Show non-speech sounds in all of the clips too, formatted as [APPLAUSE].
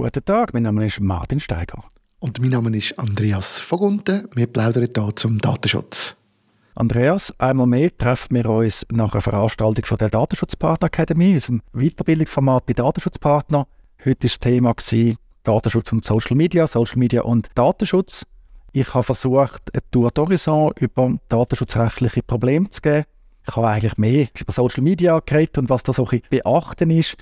Guten Tag, mein Name ist Martin Steiger. Und mein Name ist Andreas Vogunten. Wir plaudern hier zum Datenschutz. Andreas, einmal mehr treffen wir uns nach einer Veranstaltung von der Datenschutzpartner Academy, unserem Weiterbildungsformat bei Datenschutzpartner. Heute war das Thema Datenschutz und Social Media, Social Media und Datenschutz. Ich habe versucht, eine Tour d'Horizon über datenschutzrechtliche Probleme zu geben. Ich habe eigentlich mehr über Social Media geredet und was da so ein beachten ist.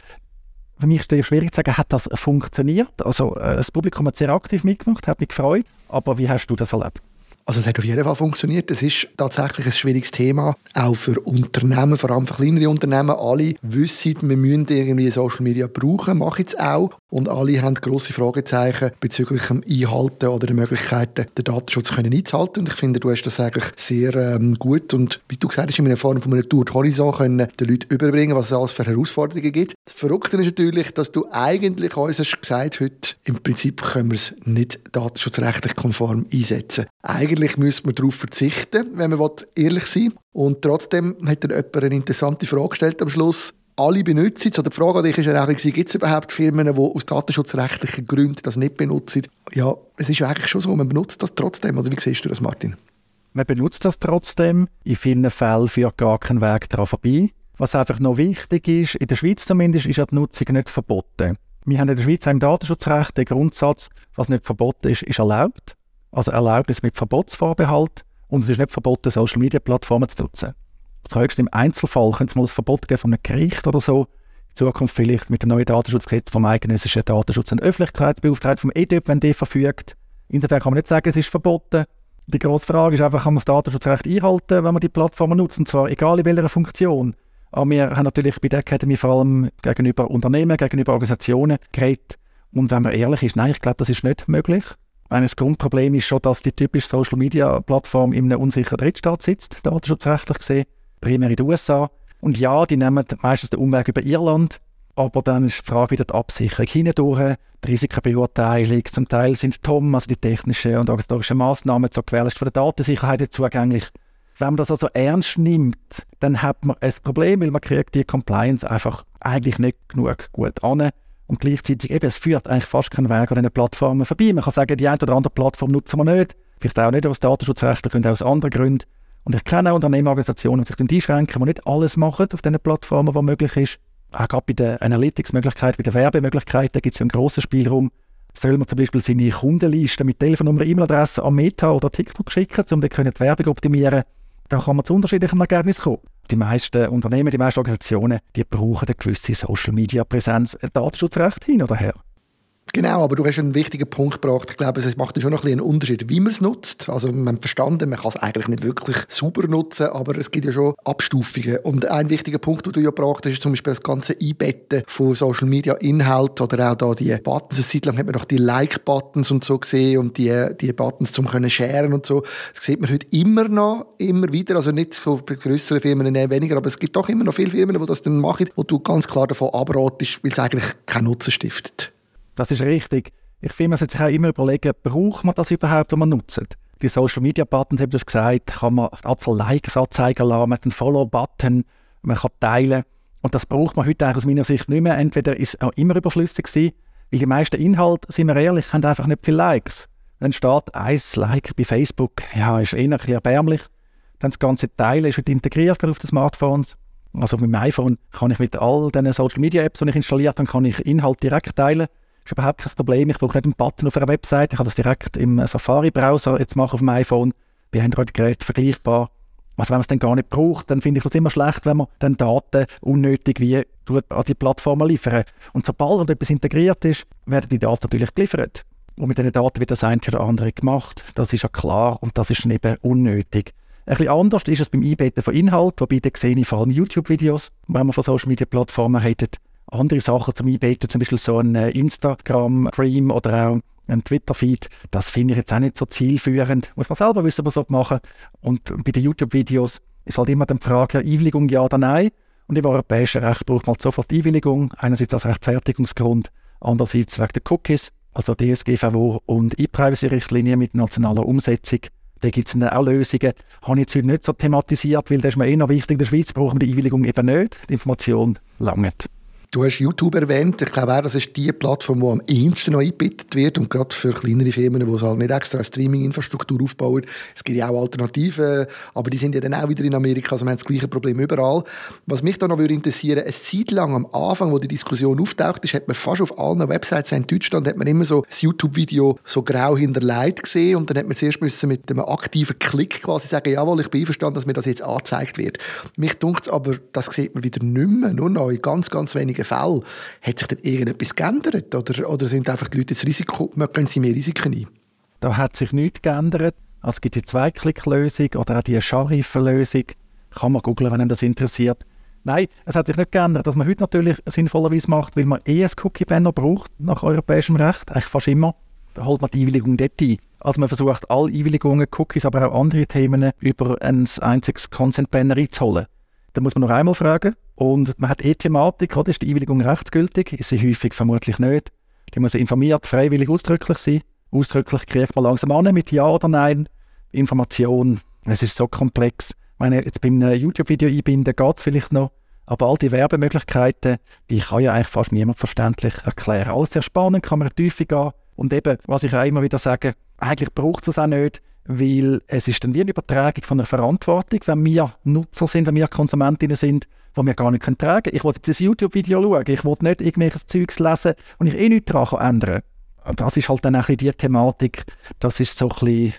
Für mich ist es schwierig zu sagen, hat das funktioniert? Also äh, das Publikum hat sehr aktiv mitgemacht, hat mich gefreut. Aber wie hast du das erlebt? Also es hat auf jeden Fall funktioniert. Es ist tatsächlich ein schwieriges Thema, auch für Unternehmen, vor allem für kleinere Unternehmen. Alle wissen, wir müssen irgendwie Social Media brauchen, machen es auch. Und alle haben grosse Fragezeichen bezüglich dem Einhalten oder der Möglichkeiten, den Datenschutz einzuhalten. Und ich finde, du hast das eigentlich sehr ähm, gut und, wie du gesagt hast, in einer Form von einer Tour Horizon können den Leuten überbringen, was es alles für Herausforderungen gibt. Das Verrückte ist natürlich, dass du eigentlich uns hast gesagt heute, im Prinzip können wir es nicht datenschutzrechtlich konform einsetzen. Eigentlich müsste man darauf verzichten, wenn man ehrlich sein will. Und trotzdem hat dann jemand eine interessante Frage gestellt am Schluss alle benutzen es. Oder die Frage an dich war gibt es überhaupt Firmen, die aus datenschutzrechtlichen Gründen das nicht benutzen? Ja, es ist eigentlich schon so, man benutzt das trotzdem. Oder wie siehst du das, Martin? Man benutzt das trotzdem. In vielen Fällen führt gar kein Weg daran vorbei. Was einfach noch wichtig ist, in der Schweiz zumindest, ist ja die Nutzung nicht verboten. Wir haben in der Schweiz im Datenschutzrecht den Grundsatz, was nicht verboten ist, ist erlaubt. Also erlaubt ist mit Verbotsvorbehalt und es ist nicht verboten, Social-Media-Plattformen zu nutzen. Das höchste im Einzelfall könnte es mal ein Verbot geben von einem Gericht oder so. In Zukunft vielleicht mit dem neuen Datenschutzgesetz vom eidgenössischen Datenschutz- und Öffentlichkeitsbeauftragten vom EDÖP, wenn der verfügt. Insofern kann man nicht sagen, es ist verboten. Die grosse Frage ist einfach, kann man das Datenschutzrecht einhalten, wenn man die Plattformen nutzt, und zwar egal in welcher Funktion. Aber wir haben natürlich bei der Academy vor allem gegenüber Unternehmen, gegenüber Organisationen geredet. Und wenn man ehrlich ist, nein, ich glaube, das ist nicht möglich. Das Grundproblem ist schon, dass die typische Social-Media-Plattform in einem unsicheren Drittstaat sitzt, datenschutzrechtlich gesehen primär in den USA. Und ja, die nehmen meistens den Umweg über Irland, aber dann ist die Frage wieder die Absicherung hindurch, die Risikobeurteilung. Zum Teil sind TOM, also die technischen und organisatorischen Massnahmen zur Gewährleistung der Datensicherheit zugänglich. Wenn man das also ernst nimmt, dann hat man ein Problem, weil man kriegt die Compliance einfach eigentlich nicht genug gut an. Und gleichzeitig eben, es führt eigentlich fast keinen Weg an diesen Plattformen vorbei. Man kann sagen, die eine oder andere Plattform nutzen wir nicht. Vielleicht auch nicht aus Datenschutzrechtlichen Gründen, aus anderen Gründen. Und ich kenne auch Unternehmensorganisationen, die sich einschränken, die nicht alles machen auf diesen Plattformen, was möglich ist. Auch gerade bei den Analytics-Möglichkeiten, bei den Werbemöglichkeiten gibt es einen grossen Spielraum. Soll man zum Beispiel seine Kundenliste mit Telefonnummer, E-Mail-Adresse an Meta oder TikTok schicken, um dann die Werbung optimieren dann kann man zu unterschiedlichen Ergebnissen kommen. Die meisten Unternehmen, die meisten Organisationen, die brauchen eine gewisse Social-Media-Präsenz, Datenschutzrecht hin oder her. Genau, aber du hast einen wichtigen Punkt gebracht. Ich glaube, es macht schon noch ein einen Unterschied, wie man es nutzt. Also man hat verstanden, man kann es eigentlich nicht wirklich super nutzen, aber es gibt ja schon Abstufungen. Und ein wichtiger Punkt, den du ja gebracht hast, ist zum Beispiel das ganze Einbetten von Social Media Inhalt oder auch da die Buttons. Eine Zeit lang hat man noch die Like-Buttons und so gesehen und die, die Buttons zum können sharen und so. Das sieht man heute immer noch, immer wieder. Also nicht so bei größeren Firmen nee, weniger, aber es gibt doch immer noch viele Firmen, die das dann machen, wo du ganz klar davon abratest, weil es eigentlich keinen Nutzen stiftet. Das ist richtig. Ich finde, man sollte sich auch immer überlegen, braucht man das überhaupt, wenn man nutzt? Die Social Media Buttons, habe ich gesagt, kann man Anzahl Likes anzeigen lassen, man hat einen Follow-Button, man kann teilen. Und das braucht man heute aus meiner Sicht nicht mehr. Entweder ist es auch immer überflüssig gewesen, weil die meisten Inhalte, sind wir ehrlich, haben einfach nicht viele Likes. Dann steht ein Like bei Facebook, ja, ist eher ein bisschen erbärmlich. Dann das ganze Teilen ist heute integriert auf den Smartphones. Also mit dem iPhone kann ich mit all diesen Social Media Apps, die ich installiert habe, kann ich Inhalt direkt teilen ist überhaupt kein Problem. Ich brauche nicht einen Button auf einer Website. Ich kann das direkt im Safari-Browser jetzt machen auf dem iPhone. Bei Android-Geräten vergleichbar. Also wenn man es dann gar nicht braucht, dann finde ich es immer schlecht, wenn man dann Daten unnötig wie an die Plattformen liefern. Und sobald etwas integriert ist, werden die Daten natürlich geliefert. Und mit diesen Daten wird das eine oder andere gemacht. Das ist ja klar und das ist eben unnötig. Ein bisschen anders ist es beim Einbetten von Inhalt, wobei da sehe ich vor allem YouTube-Videos, wenn man von Social-Media-Plattformen redet andere Sachen zum Einbetten, zum Beispiel so ein äh, Instagram-Stream oder auch ein Twitter-Feed, das finde ich jetzt auch nicht so zielführend. Muss man selber wissen, was man machen Und bei den YouTube-Videos ist halt immer die Frage, Einwilligung ja oder nein. Und im europäischen Recht braucht man sofort Einwilligung, einerseits als Rechtfertigungsgrund, andererseits wegen der Cookies, also DSGVO und E-Privacy-Richtlinie mit nationaler Umsetzung. Da gibt es auch Lösungen. Habe ich jetzt heute nicht so thematisiert, weil das ist mir eh noch wichtig. In der Schweiz brauchen wir die Einwilligung eben nicht. Die Information langt. Du hast YouTube erwähnt. Ich glaube auch, das ist die Plattform, die am ehesten noch eingebettet wird und gerade für kleinere Firmen, die halt nicht extra eine Streaming-Infrastruktur aufbauen. Es gibt ja auch Alternativen, aber die sind ja dann auch wieder in Amerika, also wir haben das gleiche Problem überall. Was mich da noch würde interessieren, eine Zeit lang am Anfang, wo die Diskussion auftaucht ist, hat man fast auf allen Websites in Deutschland hat man immer so das YouTube-Video so grau hinterlegt gesehen und dann hat man zuerst müssen mit einem aktiven Klick quasi sagen, jawohl, ich bin einverstanden, dass mir das jetzt angezeigt wird. Mich dunkt aber, das sieht man wieder nicht mehr, nur noch in ganz, ganz wenigen Fällen. Hat sich denn irgendetwas geändert oder, oder sind einfach die Leute das Risiko, gehen sie mehr Risiken ein? Da hat sich nichts geändert. Also es gibt die Zwei-Klick-Lösung oder auch die Scharif-Lösung. Kann man googeln, wenn einem das interessiert. Nein, es hat sich nicht geändert, dass man heute natürlich sinnvollerweise macht, weil man eh ein Cookie-Banner braucht nach europäischem Recht, eigentlich fast immer. Da holt man die Einwilligung dort ein. Also man versucht alle Einwilligungen, Cookies, aber auch andere Themen über ein einziges Consent-Banner einzuholen. Da muss man noch einmal fragen. Und man hat eh Thematik, oder? ist die Einwilligung rechtsgültig? Ist sie häufig vermutlich nicht. Die muss informiert, freiwillig, ausdrücklich sein. Ausdrücklich kriegt man langsam an mit Ja oder Nein. Information, es ist so komplex. Ich meine, jetzt beim YouTube-Video einbinden geht es vielleicht noch, aber all die Werbemöglichkeiten, die kann ja eigentlich fast niemand verständlich erklären. Alles sehr spannend, kann man tief gehen. Und eben, was ich auch immer wieder sage, eigentlich braucht es das auch nicht, weil es ist dann wie eine Übertragung von einer Verantwortung, wenn wir Nutzer sind, wenn wir Konsumentinnen sind, die wir gar nicht tragen können. Ich wollte jetzt ein YouTube-Video schauen, ich wollte nicht irgendwelches Zeugs lesen und ich eh nichts daran ändern Und das ist halt dann auch die Thematik, das ist so ein bisschen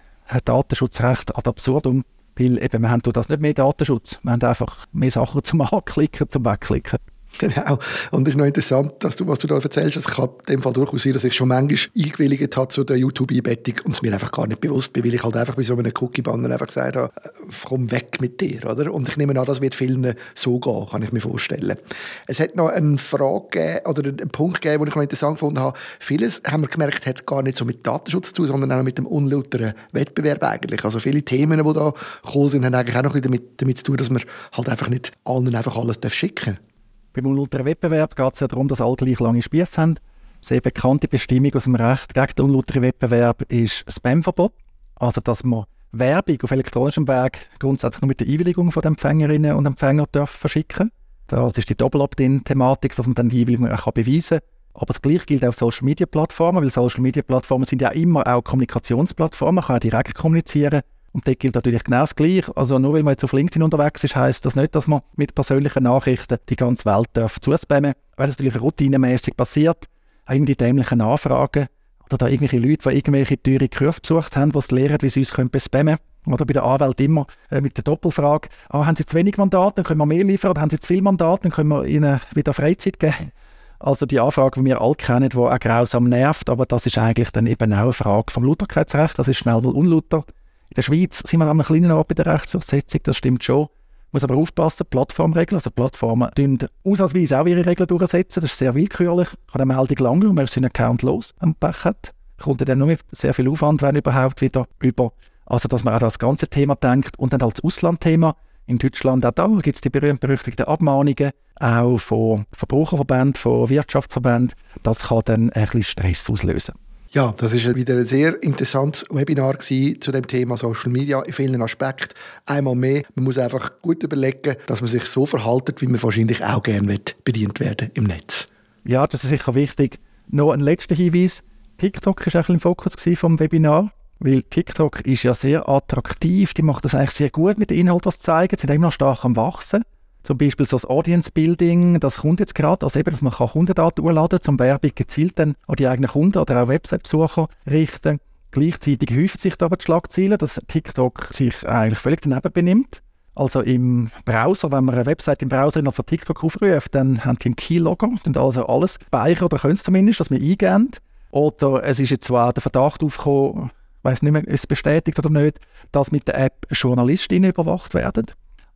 Datenschutzrecht ad absurdum, weil eben, wir haben das nicht mehr Datenschutz, wir haben einfach mehr Sachen zum [LAUGHS] Anklicken, zum Wegklicken. Genau. Und es ist noch interessant, dass du, was du da erzählst. Also ich kann in dem Fall durchaus sein, dass ich schon manchmal eingewilligt habe zu der YouTube-Einbettung und es mir einfach gar nicht bewusst bin, weil ich halt einfach bei so einem Cookie-Banner einfach gesagt habe, äh, komm weg mit dir, oder? Und ich nehme an, das wird vielen so gehen, kann ich mir vorstellen. Es hat noch eine Frage oder einen Punkt gegeben, den ich noch interessant gefunden habe. Vieles, haben wir gemerkt, hat gar nicht so mit Datenschutz zu sondern auch mit dem unlauteren Wettbewerb eigentlich. Also viele Themen, die da gekommen sind, haben eigentlich auch noch damit, damit zu tun, dass man halt einfach nicht allen einfach alles schicken darf. Beim Wettbewerb geht es ja darum, dass alle gleich lange Spieße haben. Sehr bekannte Bestimmung aus dem Recht gegen den unlauteren Wettbewerb ist Spamverbot. Also, dass man Werbung auf elektronischem Weg grundsätzlich nur mit der Einwilligung von den Empfängerinnen und Empfängern darf verschicken Das ist die Doppel-Opt-in-Thematik, dass man dann die Einwilligung auch beweisen kann. Aber das Gleiche gilt auch auf Social-Media-Plattformen, weil Social-Media-Plattformen sind ja immer auch Kommunikationsplattformen, man kann ja direkt kommunizieren. Und dort gilt natürlich genau das Gleiche. Also nur weil man jetzt auf LinkedIn unterwegs ist, heißt das nicht, dass man mit persönlichen Nachrichten die ganze Welt darf zuspammen weil das natürlich routinemäßig passiert. Auch die dämlichen Anfragen oder da irgendwelche Leute, die irgendwelche teure Kurse besucht haben, die es lernen, wie sie uns können spammen Oder bei der Anwalt immer äh, mit der Doppelfrage, ah, haben sie zu wenig Mandate, dann können wir mehr liefern, oder haben sie zu viel Mandate, dann können wir ihnen wieder Freizeit geben. Also die Anfrage, die wir alle kennen, die auch grausam nervt, aber das ist eigentlich dann eben auch eine Frage vom Lauterkeitsrecht, das ist schnell mal unlauter. In der Schweiz sind wir an einem kleinen Ort bei der Rechtsdurchsetzung, das stimmt schon. Muss aber aufpassen, Plattformregeln, also Plattformen tun ausnahmsweise auch ihre Regeln durchsetzen, das ist sehr willkürlich. Kann eine Meldung lange, und man seinen Account los am Pech hat. Kommt dann nur mit sehr viel Aufwand, wenn überhaupt wieder über. Also, dass man auch das ganze Thema denkt und dann als Auslandthema. In Deutschland auch da gibt es die berühmt-berüchtigten Abmahnungen, auch von Verbraucherverbänden, von Wirtschaftsverbänden. Das kann dann ein bisschen Stress auslösen. Ja, das ist wieder ein sehr interessantes Webinar zu dem Thema Social Media in vielen Aspekten. Einmal mehr, man muss einfach gut überlegen, dass man sich so verhaltet, wie man wahrscheinlich auch gerne bedient werden im Netz. Ja, das ist sicher wichtig. Noch ein letzter Hinweis. TikTok war auch im Fokus vom Webinar, weil TikTok ist ja sehr attraktiv. Die macht das eigentlich sehr gut mit dem Inhalt, was sie zeigen. Sie sind immer noch stark am Wachsen. Zum Beispiel so das Audience Building, das kommt jetzt gerade, also eben, dass man Kundendaten urladen kann, um Werbung gezielt dann an die eigenen Kunden oder auch Website-Besucher richten. Gleichzeitig häuft sich aber die Schlagzeile, dass TikTok sich eigentlich völlig daneben benimmt. Also im Browser, wenn man eine Website im Browser von TikTok aufruft, dann haben die einen Keylogger, dann also alles speichern oder können es zumindest, dass wir eingeben. Oder es ist jetzt zwar der Verdacht aufgekommen, ich weiß nicht mehr, ist es bestätigt oder nicht, dass mit der App Journalistinnen überwacht werden.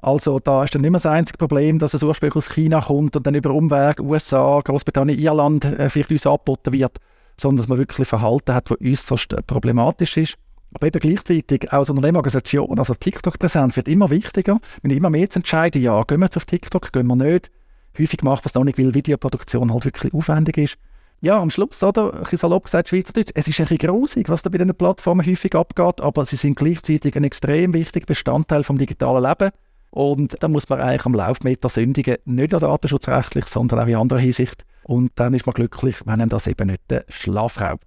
Also da ist dann nicht mehr das einzige Problem, dass es ursprünglich aus China kommt und dann über Umweg USA, Großbritannien, Irland äh, vielleicht uns angeboten wird, sondern dass man wirklich Verhalten hat, das äußerst äh, problematisch ist. Aber eben gleichzeitig auch als Unternehmerorganisation, also TikTok-Präsenz wird immer wichtiger. Wir haben immer mehr zu entscheiden, ja, gehen wir jetzt auf TikTok, gehen wir nicht. Häufig macht man es noch nicht, weil Videoproduktion halt wirklich aufwendig ist. Ja, am Schluss, oder, ein salopp gesagt, Schweizerdeutsch, es ist ein bisschen grusig, was da bei diesen Plattformen häufig abgeht, aber sie sind gleichzeitig ein extrem wichtiger Bestandteil vom digitalen Leben Und da muss man eigentlich am Laufmeter sündigen, nicht nur datenschutzrechtlich, sondern auch in anderer Hinsicht. Und dann ist man glücklich, wenn einem das eben nicht den Schlaf raubt.